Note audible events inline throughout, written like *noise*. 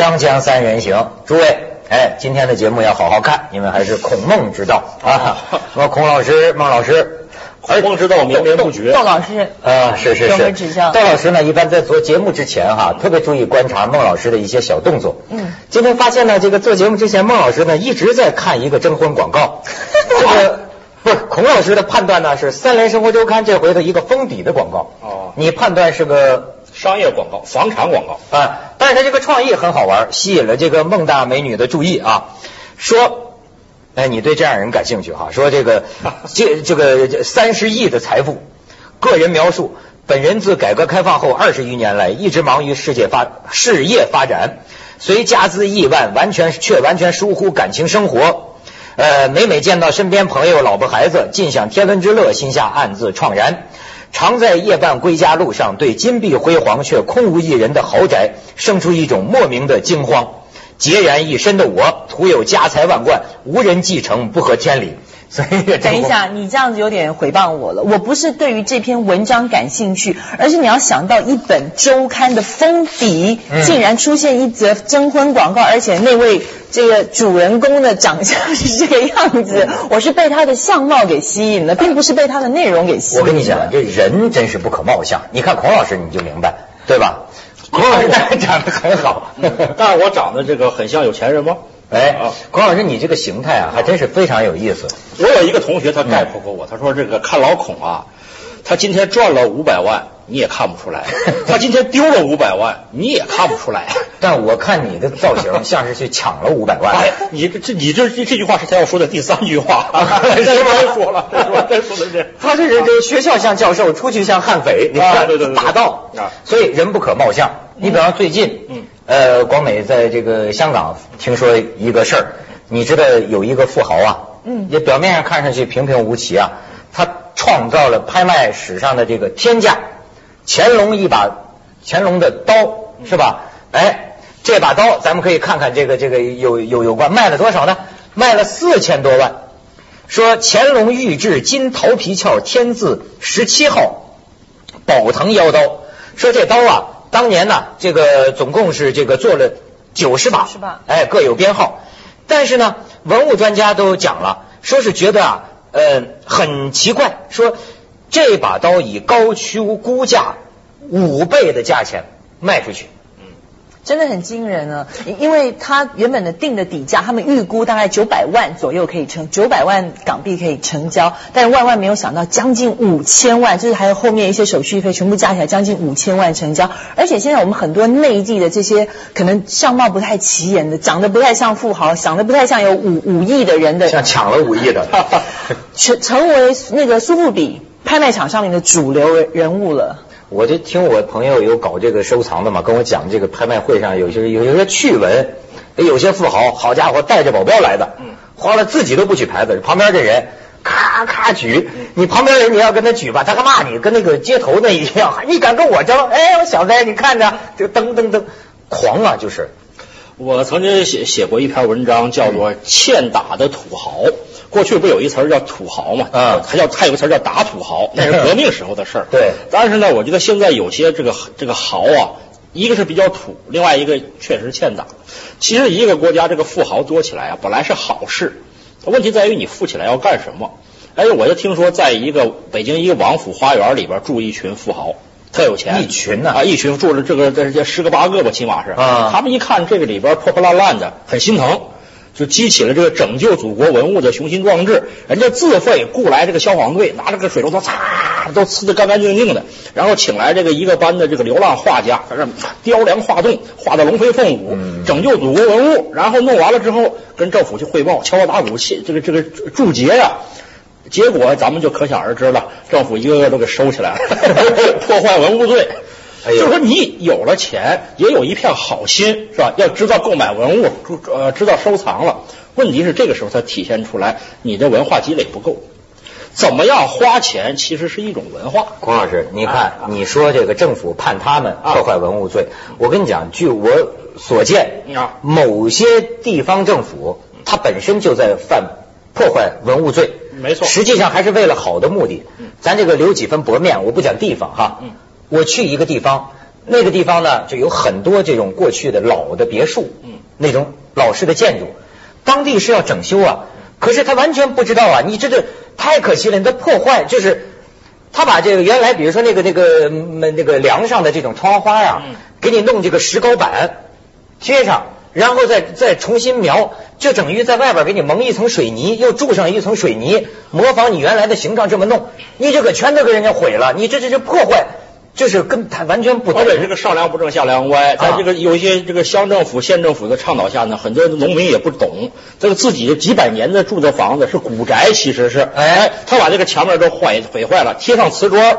锵锵三人行，诸位，哎，今天的节目要好好看，因为还是孔孟之道啊。*laughs* 那么孔老师、孟老师，孔孟之道绵绵不绝。*laughs* 窦老师，啊，是是是指教，窦老师呢，一般在做节目之前哈，特别注意观察孟老师的一些小动作。嗯，今天发现呢，这个做节目之前，孟老师呢一直在看一个征婚广告。*laughs* 这个不是孔老师的判断呢，是《三联生活周刊》这回的一个封底的广告。哦你判断是个商业广告、房产广告，啊，但是他这个创意很好玩，吸引了这个孟大美女的注意啊。说，哎，你对这样人感兴趣哈？说这个 *laughs* 这这个三十亿的财富，个人描述，本人自改革开放后二十余年来，一直忙于世界发事业发展，虽家资亿万，完全却完全疏忽感情生活。呃，每每见到身边朋友、老婆、孩子，尽享天伦之乐，心下暗自怆然。常在夜半归家路上，对金碧辉煌却空无一人的豪宅生出一种莫名的惊慌。孑然一身的我，徒有家财万贯，无人继承，不合天理。所以，等一下，你这样子有点诽谤我了。我不是对于这篇文章感兴趣，而是你要想到一本周刊的封底嗯竟然出现一则征婚广告，而且那位这个主人公的长相是这个样子，我是被他的相貌给吸引了，并不是被他的内容给吸引。我跟你讲，，这人真是不可貌相。你看孔老师，你就明白，对吧？孔老师 *laughs* 长得很好，但是我长得这个很像有钱人吗？哎啊，孔老师，你这个形态啊，还真是非常有意思。我有一个同学，他概括过我，他说这个看老孔啊，他今天赚了五百万，你也看不出来；*laughs* 他今天丢了五百万，你也看不出来。但我看你的造型 *laughs* 像是去抢了五百万。哎，你这这你这这这句话是他要说的第三句话，是 *laughs* 再吗说了，再说这。他这人这学校像教授，出去像悍匪，你啊看对对对大盗啊，所以人不可貌相。你比方最近，嗯，呃，广美在这个香港听说一个事儿，你知道有一个富豪啊，嗯也表面上看上去平平无奇啊，他创造了拍卖史上的这个天价，乾隆一把乾隆的刀是吧？哎，这把刀咱们可以看看这个这个有有有关卖了多少呢？卖了四千多万。说乾隆御制金桃皮鞘天字十七号宝藤腰刀，说这刀啊，当年呢，这个总共是这个做了九十把，哎，各有编号。但是呢，文物专家都讲了，说是觉得啊，呃，很奇怪，说这把刀以高出估价五倍的价钱卖出去。真的很惊人啊！因因为他原本的定的底价，他们预估大概九百万左右可以成，九百万港币可以成交，但是万万没有想到将近五千万，就是还有后面一些手续费，全部加起来将近五千万成交。而且现在我们很多内地的这些可能相貌不太起眼的，长得不太像富豪，长得不太像有五五亿的人的，像抢了五亿的，*laughs* 成成为那个苏富比拍卖场上面的主流人物了。我就听我朋友有搞这个收藏的嘛，跟我讲这个拍卖会上有些有有些趣闻，有些富豪，好家伙，带着保镖来的，花了自己都不举牌子，旁边这人咔咔举，你旁边人你要跟他举吧，他还骂你，跟那个街头那一样，*laughs* 你敢跟我争？哎，我小子，你看着，就噔噔噔，狂啊，就是。我曾经写写过一篇文章，叫做《欠打的土豪》。过去不有一词儿叫土豪嘛？啊还叫还有个词儿叫打土豪，那是革命时候的事儿。*laughs* 对但是呢，我觉得现在有些这个这个豪啊，一个是比较土，另外一个确实欠打。其实一个国家这个富豪多起来啊，本来是好事，问题在于你富起来要干什么？哎，我就听说在一个北京一个王府花园里边住一群富豪。特有钱，一群呢啊，一群住了这个这这十个八个吧，起码是。啊他们一看这个里边破破烂烂的，很心疼，就激起了这个拯救祖国文物的雄心壮志。人家自费雇来这个消防队，拿着个水龙头，擦，都呲得干干净净的，然后请来这个一个班的这个流浪画家，在这雕梁画栋，画的龙飞凤舞，嗯拯救祖国文物。然后弄完了之后，跟政府去汇报，敲锣打鼓，谢这个这个祝捷呀、结果咱们就可想而知了，政府一个个都给收起来了，*laughs* 破坏文物罪。哎就是说，你有了钱，也有一片好心，是吧？要知道购买文物，知呃知道收藏了。问题是这个时候才体现出来你的文化积累不够。怎么样花钱其实是一种文化。孔老师，你看啊，你说这个政府判他们啊破坏文物罪，我跟你讲，据我所见啊，某些地方政府它本身就在犯破坏文物罪，没错实际上还是为了好的目的。咱这个留几分薄面，我不讲地方哈嗯，我去一个地方。那个地方呢就有很多这种过去的老的别墅，嗯，那种老式的建筑，当地是要整修啊，可是他完全不知道啊，你这个太可惜了，你的破坏就是他把这个原来比如说那个那个那那个梁上的这种窗花啊，给你弄这个石膏板贴上。然后再再重新描，就等于在外边给你蒙一层水泥，又注上一层水泥，模仿你原来的形状这么弄，你这个全都给人家毁了，你这这这破坏，就是跟他完全不同。而且这个上梁不正下梁歪，在这个有一些这个乡政府、县政府的倡导下呢，很多农民也不懂，这个自己几百年的住的房子是古宅，其实是，哎，他把这个墙面都坏毁坏了，贴上瓷砖。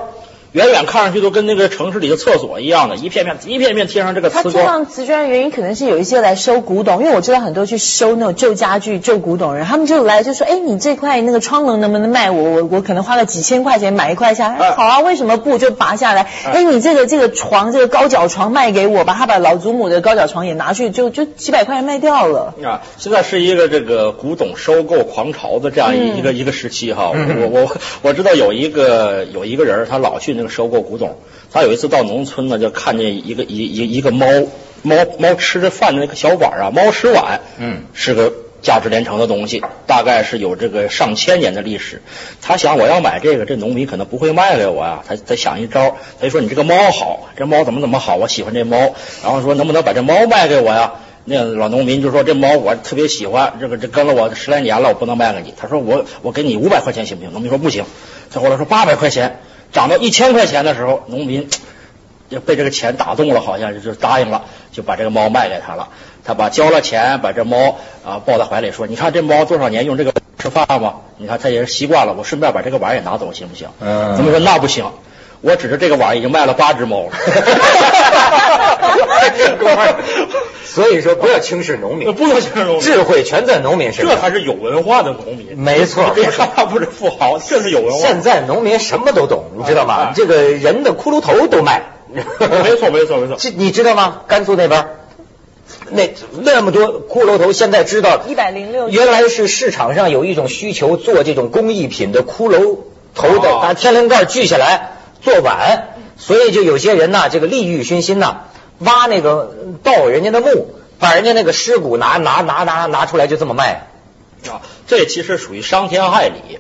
远远看上去都跟那个城市里的厕所一样的，一片片一片片贴上这个瓷砖。他贴上瓷砖的原因可能是有一些来收古董，因为我知道很多去收那种旧家具、旧古董人，他们就来就说：“哎，你这块那个窗棱能不能卖我？我我可能花个几千块钱买一块下来。”好啊，为什么不就拔下来？哎，你这个这个床这个高脚床卖给我吧，他把老祖母的高脚床也拿去，就就几百块钱卖掉了。啊，现在是一个这个古董收购狂潮的这样一个一个时期哈。我我我知道有一个有一个人，他老去那个收购古董。他有一次到农村呢，就看见一个一一一个猫猫猫吃着饭的那个小碗啊，猫食碗，嗯，是个价值连城的东西，大概是有这个上千年的历史。他想我要买这个，这农民可能不会卖给我呀。他他想一招，他就说你这个猫好，这猫怎么怎么好，我喜欢这猫。然后说能不能把这猫卖给我呀？那老农民就说这猫我特别喜欢，这个这跟了我十来年了，我不能卖给你。他说我我给你五百块钱行不行？农民说不行。他后来说八百块钱。涨到一千块钱的时候，农民就被这个钱打动了，好像就就答应了，就把这个猫卖给他了。他把交了钱，把这猫啊抱在怀里，说：“你看这猫多少年用这个吃饭吗？你看它也是习惯了。我顺便把这个碗也拿走，行不行？”嗯。农民说：“那不行，我指着这个碗已经卖了八只猫了。*laughs* ”所以说不要轻视农民，不能轻视农民，智慧全在农民身上。这才是有文化的农民。没错，别看他不是富豪，这是有文化。现在农民什么都懂，你知道吗？这个人的骷髅头都卖。没错，没错，没错。这 *laughs* 你知道吗？甘肃那边那那么多骷髅头，现在知道一百零六。原来是市场上有一种需求，做这种工艺品的骷髅头的，把天灵盖锯下来做碗，所以就有些人呐，这个利欲熏心呐。挖那个盗人家的墓，把人家那个尸骨拿拿拿拿拿出来，就这么卖啊！这其实属于伤天害理，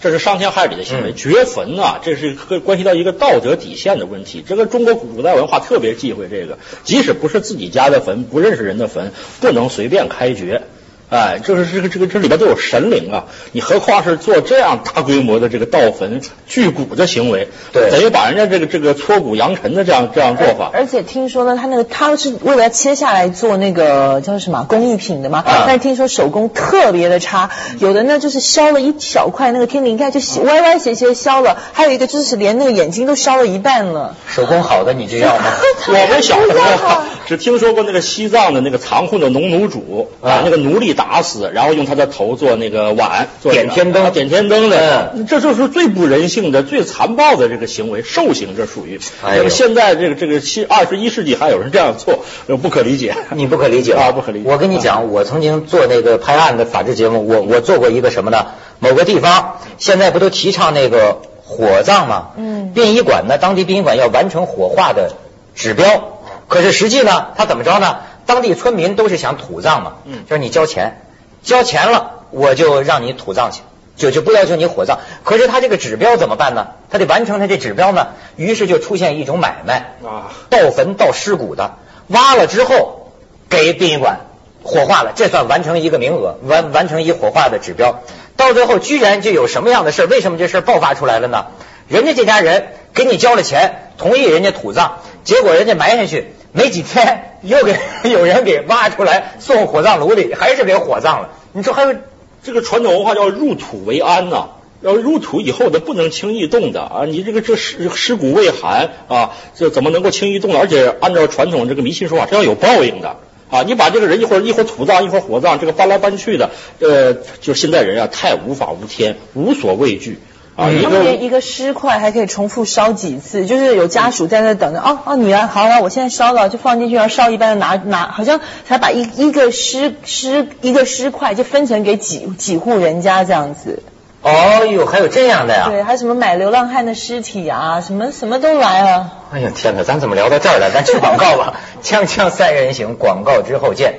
这是伤天害理的行为。掘坟啊，这是关系到一个道德底线的问题。这个中国古代文化特别忌讳这个，即使不是自己家的坟，不认识人的坟，不能随便开掘。哎，就是这个这个这里边都有神灵啊！你何况是做这样大规模的这个盗坟锯骨的行为，对，等于把人家这个这个挫骨扬尘的这样这样做法。而且听说呢，他那个他是为了切下来做那个叫什么工艺品的嘛，但是听说手工特别的差，有的呢就是削了一小块那个天灵盖就歪歪斜斜削了，还有一个就是连那个眼睛都削了一半了。手工好的你就要吗？*laughs* 我们小时候只听说过那个西藏的那个藏库的农奴主啊，那个奴隶打。死，然后用他的头做那个碗，做点天灯，点天灯的，这就是最不人性的、最残暴的这个行为，兽刑，这属于。那么现在这个这个七二十一世纪还有人这样做，不可理解。*laughs* 你不可理解啊，不可理解。我跟你讲，我曾经做那个拍案的法制节目，我我做过一个什么呢？某个地方现在不都提倡那个火葬吗？嗯。殡仪馆呢，当地殡仪馆要完成火化的指标，可是实际呢，他怎么着呢？当地村民都是想土葬嘛，嗯，就是你交钱，交钱了我就让你土葬去，就就不要求你火葬。可是他这个指标怎么办呢？他得完成他这指标呢，于是就出现一种买卖啊，盗坟盗尸骨的，挖了之后给殡仪馆火化了，这算完成一个名额，完完成一火化的指标。到最后居然就有什么样的事？为什么这事爆发出来了呢？人家这家人给你交了钱，同意人家土葬，结果人家埋下去。没几天，又给 *laughs* 有人给挖出来送火葬炉里，还是给火葬了。你说还有这个传统文化叫入土为安呐，要入土以后的不能轻易动的啊！你这个这尸尸骨未寒啊，这怎么能够轻易动？而且按照传统这个迷信说法，是要有报应的啊！你把这个人一会儿一会儿土葬，一会儿火葬，这个搬来搬去的，呃，就现在人啊，太无法无天，无所畏惧。啊，他们连一个尸块还可以重复烧几次，就是有家属在那等着。哦哦，女儿，好了，我现在烧了，就放进去，然后烧一半，拿拿，好像才把一一个尸尸一个尸块就分成给几几户人家这样子。哦呦，还有这样的呀？对，还有什么买流浪汉的尸体啊，什么什么都来了。哎呀天哪，咱怎么聊到这儿了？咱去广告吧，锵锵三人行，广告之后见。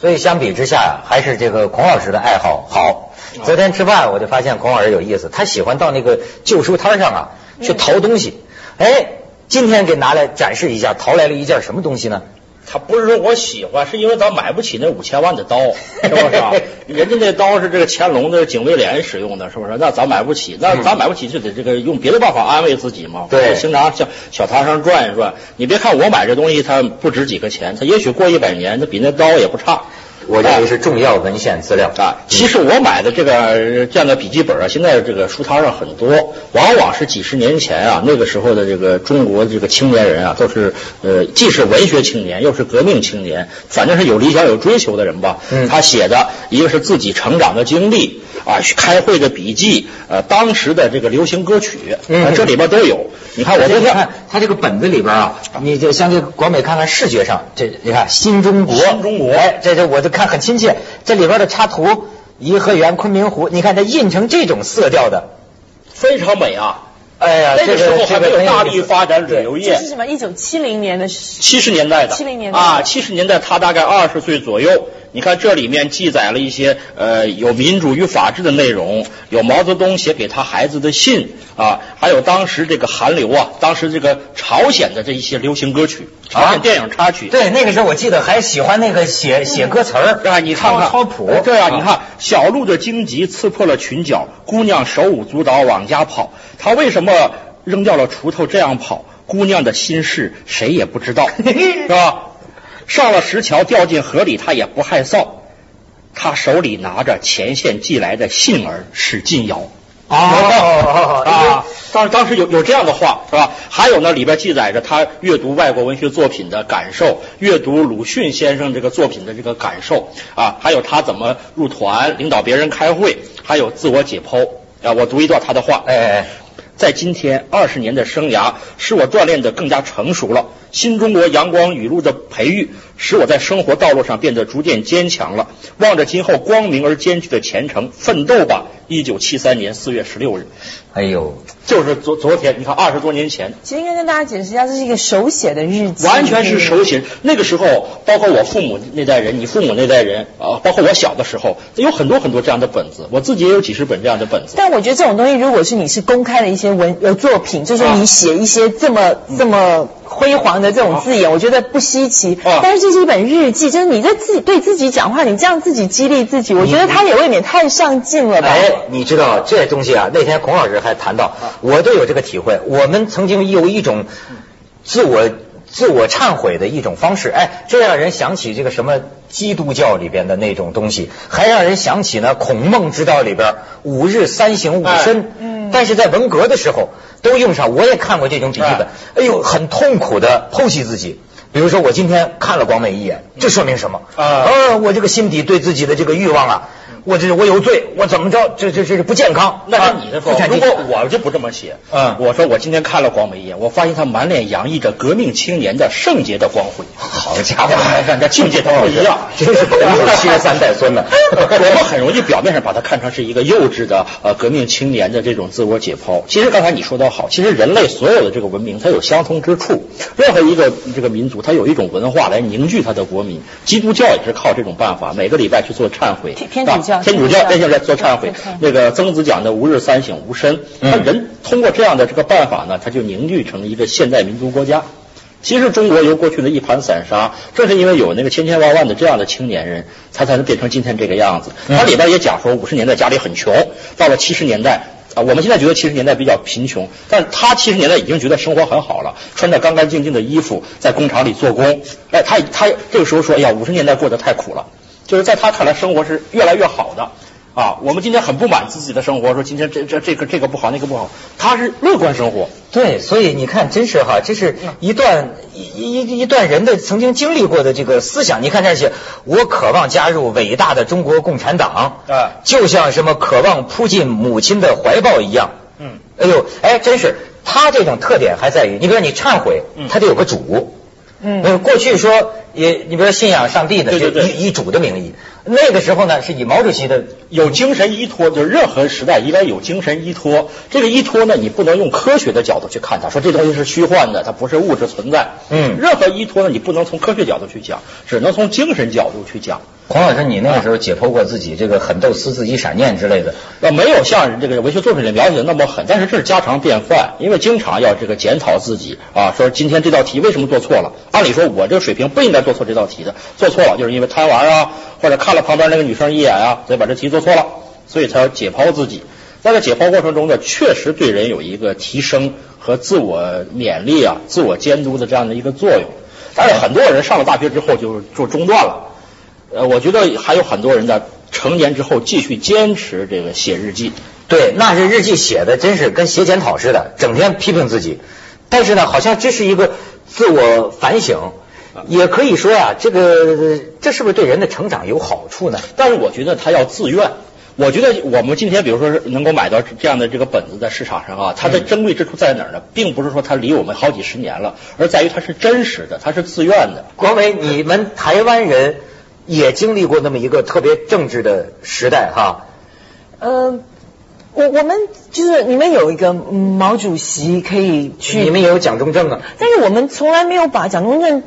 所以相比之下，还是这个孔老师的爱好好。昨天吃饭我就发现孔老师有意思，他喜欢到那个旧书摊上啊去淘东西。哎，今天给拿来展示一下，淘来了一件什么东西呢？他不是说我喜欢，是因为咱买不起那五千万的刀，*laughs* 是不是？人家那刀是这个乾隆的警卫连使用的，是不是？那咱买不起，那咱买不起就得这个用别的办法安慰自己嘛。对，经常小小摊上转一转。你别看我买这东西，它不值几个钱，它也许过一百年，它比那刀也不差。我认为是重要文献资料啊。其实我买的这个这样的笔记本啊，现在这个书摊上很多，往往是几十年前啊，那个时候的这个中国这个青年人啊，都是呃，既是文学青年，又是革命青年，反正是有理想、有追求的人吧。嗯。他写的一个是自己成长的经历啊，开会的笔记，呃，当时的这个流行歌曲，嗯，这里边都有。你看，我这看他这个本子里边啊，你就像这个广美看看视觉上，这你看新中国，新中国，哎，这这我就看很亲切。这里边的插图，颐和园、昆明湖，你看它印成这种色调的，非常美啊！哎呀，那个时候还没有大力发展旅游业。这是什么？一九七零年的，七十年代的，七零年代啊，七十年代他大概二十岁左右。你看这里面记载了一些呃有民主与法治的内容，有毛泽东写给他孩子的信啊，还有当时这个韩流啊，当时这个朝鲜的这一些流行歌曲，朝鲜电影插曲。对，那个时候我记得还喜欢那个写写歌词儿啊，你看看抄谱。对啊，你看小鹿的荆棘刺破了裙角，姑娘手舞足蹈往家跑，她为什么扔掉了锄头这样跑？姑娘的心事谁也不知道，*laughs* 是吧？上了石桥，掉进河里，他也不害臊。他手里拿着前线寄来的信儿，使劲摇。哦 *laughs* 啊，当当时有有这样的话是吧？还有呢，里边记载着他阅读外国文学作品的感受，阅读鲁迅先生这个作品的这个感受啊，还有他怎么入团、领导别人开会，还有自我解剖啊。我读一段他的话，哎，在今天二十年的生涯，使我锻炼的更加成熟了。新中国阳光雨露的培育，使我在生活道路上变得逐渐坚强了。望着今后光明而艰巨的前程，奋斗吧！一九七三年四月十六日，哎呦，就是昨昨天，你看二十多年前。其实应该跟大家解释一下，这是一个手写的日记，完全是手写。那个时候，包括我父母那代人，你父母那代人啊，包括我小的时候，有很多很多这样的本子，我自己也有几十本这样的本子。但我觉得这种东西，如果是你是公开的一些文呃作品，就是你写一些这么这么。辉煌的这种字眼，我觉得不稀奇。但是这是一本日记，就是你在自己对自己讲话，你这样自己激励自己，我觉得他也未免太上进了吧？哎，你知道这东西啊？那天孔老师还谈到，我都有这个体会。我们曾经有一种自我自我忏悔的一种方式，哎，这让人想起这个什么基督教里边的那种东西，还让人想起呢《孔孟之道》里边五日三省吾身。嗯，但是在文革的时候。都用上，我也看过这种笔记本。哎呦，很痛苦的剖析自己。比如说，我今天看了广美一眼，这说明什么？啊，我这个心底对自己的这个欲望啊。我这我有罪，我怎么着？这这这是不健康。那是你的错。如果我就不这么写。嗯，我说我今天看了广美一眼，我发现他满脸洋溢着革命青年的圣洁的光辉。好家伙，*laughs* 人家境界都不一样，*laughs* 真是 *laughs* 七三代孙呢。我们很容易表面上把他看成是一个幼稚的呃革命青年的这种自我解剖。其实刚才你说的好，其实人类所有的这个文明它有相通之处。任何一个这个民族，它有一种文化来凝聚它的国民。基督教也是靠这种办法，每个礼拜去做忏悔。天主教。天主教那现在做忏悔，那个曾子讲的“吾日三省吾身”，他人通过这样的这个办法呢，他就凝聚成一个现代民族国家。其实中国由过去的一盘散沙，正是因为有那个千千万万的这样的青年人，才才能变成今天这个样子。它里边也讲说，五十年代家里很穷，到了七十年代啊，我们现在觉得七十年代比较贫穷，但他七十年代已经觉得生活很好了，穿着干干净净的衣服，在工厂里做工。哎，他他这个时候说，哎呀，五十年代过得太苦了，就是在他看来，生活是越来越好的。啊，我们今天很不满自己的生活，说今天这这这个这个不好，那个不好，他是乐观生活。对，所以你看，真是哈，这是一段一一一段人的曾经经历过的这个思想。你看这些，我渴望加入伟大的中国共产党，啊，就像什么渴望扑进母亲的怀抱一样。嗯，哎呦，哎，真是。他这种特点还在于，你比如说你忏悔，他得有个主。嗯呃，过去说也，你比如说信仰上帝呢，对对对就以以主的名义。那个时候呢，是以毛主席的有精神依托，就是任何时代应该有精神依托。这个依托呢，你不能用科学的角度去看它，说这东西是虚幻的，它不是物质存在。嗯任何依托呢，你不能从科学角度去讲，只能从精神角度去讲。孔老师，你那个时候解剖过自己这个狠斗私自己闪念之类的，呃，没有像这个文学作品里描写的那么狠，但是这是家常便饭，因为经常要这个检讨自己啊，说今天这道题为什么做错了？按理说我这个水平不应该做错这道题的，做错了就是因为贪玩啊，或者看了旁边那个女生一眼啊，所以把这题做错了，所以才要解剖自己。在这解剖过程中呢，确实对人有一个提升和自我勉励啊、自我监督的这样的一个作用。但是很多人上了大学之后就就中断了。呃，我觉得还有很多人在成年之后继续坚持这个写日记。对，那是日记写的，真是跟写检讨似的，整天批评自己。但是呢，好像这是一个自我反省，也可以说呀、这个这是不是对人的成长有好处呢？但是我觉得他要自愿。我觉得我们今天比如说是能够买到这样的这个本子在市场上啊，它的珍贵之处在哪儿呢？并不是说它离我们好几十年了，而在于它是真实的，它是自愿的。国伟，你们台湾人也经历过那么一个特别政治的时代哈。呃，我我们就是你们有一个嗯毛主席可以去，你们也有蒋中正啊？但是我们从来没有把蒋中正。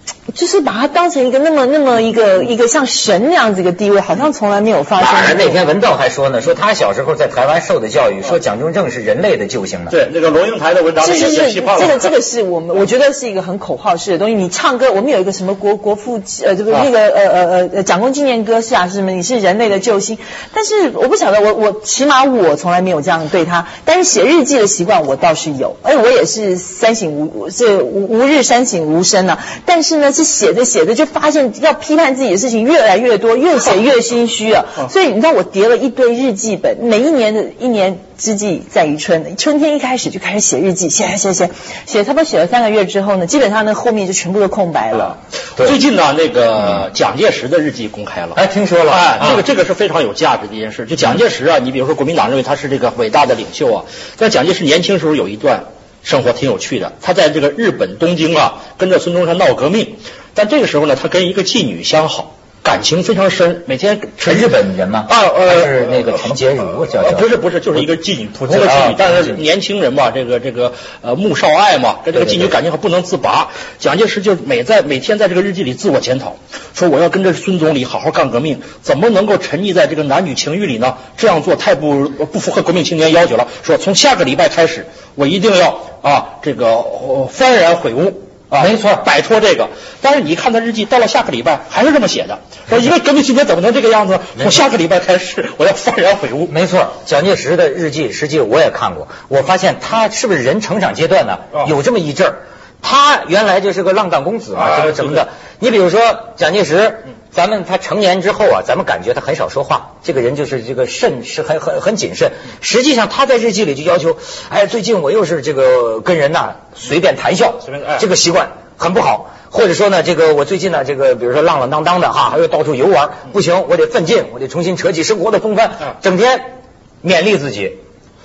*tsk* 就是把他当成一个那么那么一个一个像神那样子一个地位，好像从来没有发生那天文道还说呢，说他小时候在台湾受的教育，说蒋中正是人类的救星呢。对，那个罗应台的文章是是是，也批判了。这个这个是我们我觉得是一个很口号式的东西。你唱歌，我们有一个什么国国父呃这个啊那个呃呃呃蒋公纪念歌是啊，是什么？你是人类的救星。但是我不晓得，我我起码我从来没有这样对他。但是写日记的习惯我倒是有，而且我也是三省吾这吾吾日三省吾身啊。但是呢，是写着写着就发现要批判自己的事情越来越多，越写越心虚啊。所以你知道我叠了一堆日记本，每一年的一年之计在于春，春天一开始就开始写日记，写写写写，差不多写了三个月之后呢，基本上呢后面就全部都空白了。对最近呢，那个蒋介石的日记公开了。哎，听说了，哎，这个啊这个是非常有价值的一件事。就蒋介石啊，你比如说国民党认为他是这个伟大的领袖啊，但蒋介石年轻时候有一段生活挺有趣的，他在这个日本东京啊，跟着孙中山闹革命，但这个时候呢，他跟一个妓女相好。感情非常深，每天是日本人吗？啊呃，是那个陈洁如叫不是不是，就是一个妓女，普通的啊妓女，但是年轻人嘛，这个这个呃穆少爱嘛，跟这个妓女感情还不能自拔。蒋介石就每在每天在这个日记里自我检讨，说我要跟着孙总理好好干革命，怎么能够沉溺在这个男女情欲里呢？这样做太不不符合革命青年要求了。说从下个礼拜开始，我一定要啊这个、呃幡然悔悟。啊，没错摆脱这个。但是你看他日记，到了下个礼拜还是这么写的，说一个革命青年怎么能这个样子？从下个礼拜开始，我要幡然悔悟。没错，蒋介石的日记，实际我也看过，我发现他是不是人成长阶段呢啊？有这么一阵儿，他原来就是个浪荡公子嘛，啊什么什么的。你比如说蒋介石，咱们他成年之后啊，咱们感觉他很少说话，这个人就是这个慎是很很很谨慎。实际上他在日记里就要求，哎，最近我又是这个跟人呐随便谈笑随便哎，这个习惯很不好。或者说呢，这个我最近呢，这个比如说浪浪荡荡的哈，还有到处游玩，不行，我得奋进，我得重新扯起生活的风帆嗯，整天勉励自己。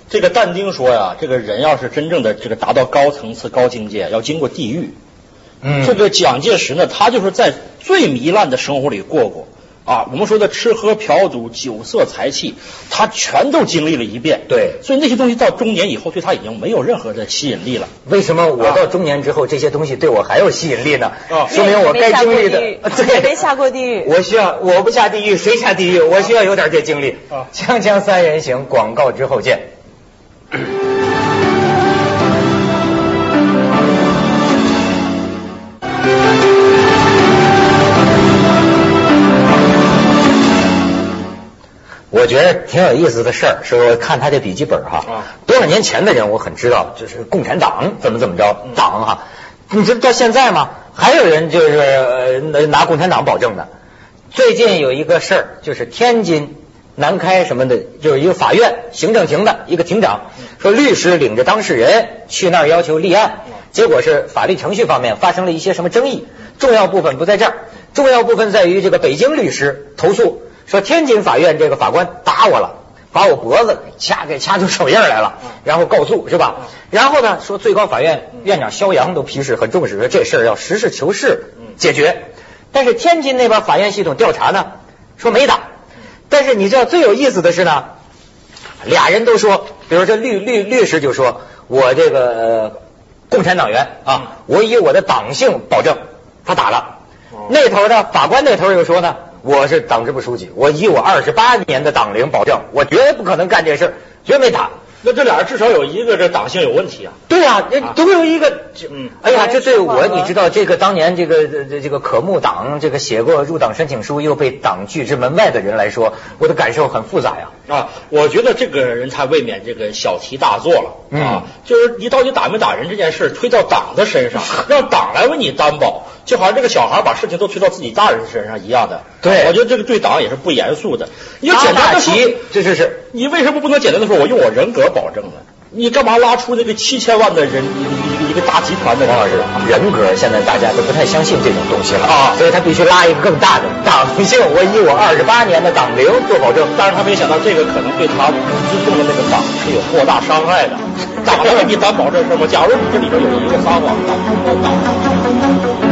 这个但丁说呀，这个人要是真正的这个达到高层次、高境界，要经过地狱。嗯这个蒋介石呢，他就是在最糜烂的生活里过过啊。我们说的吃喝嫖赌、酒色财气，他全都经历了一遍。对所以那些东西到中年以后，对他已经没有任何的吸引力了。为什么我到中年之后，这些东西对我还有吸引力呢？啊说明我该经历的 *laughs* 对，*laughs* 没下过地狱我需要，我不下地狱，谁下地狱？我需要有点这经历。啊锵锵三人行，广告之后见。*laughs* 我觉得挺有意思的事儿，是我看他这笔记本哈，啊多少年前的人我很知道，就是共产党怎么怎么着，嗯党哈，你知道到现在吗？还有人就是拿共产党保证的。最近有一个事儿，就是天津南开什么的，就是一个法院行政庭的一个庭长说，律师领着当事人去那儿要求立案，结果是法律程序方面发生了一些什么争议，重要部分不在这儿，重要部分在于这个北京律师投诉说天津法院这个法官打我了。把我脖子掐给掐出手印来了，然后告诉是吧？然后呢，说最高法院院长肖扬都批示很重视，说这事儿要实事求是解决。但是天津那边法院系统调查呢，说没打。但是你知道最有意思的是呢，俩人都说，比如说律律律师就说，我这个共产党员啊，我以我的党性保证他打了。那头的法官那头又说呢，我是党支部书记，我以我二十八年的党龄保证，我绝对不可能干这事，绝没打。那这俩人至少有一个这党性有问题啊。对呀，那都有一个，嗯，哎呀，这对我你知道，这个当年这个这这个可慕党这个写过入党申请书又被党拒之门外的人来说，我的感受很复杂呀。啊，我觉得这个人才未免这个小题大做了啊，就是你到底打没打人这件事推到党的身上，*laughs* 让党来为你担保。就好像这个小孩把事情都推到自己大人身上一样的，对，我觉得这个对党也是不严肃的。你简单的说，这这是你为什么不能简单的说，我用我人格保证呢？你干嘛拉出那个七千万的人一个一个一个大集团的？王老师，人格现在大家都不太相信这种东西了啊，所以他必须拉一个更大的党性。我以我二十八年的党龄做保证，但是他没想到这个可能对他尊重的那个党是有莫大伤害的。党能给你担保这事吗？假如你这里边有一个撒谎的，党。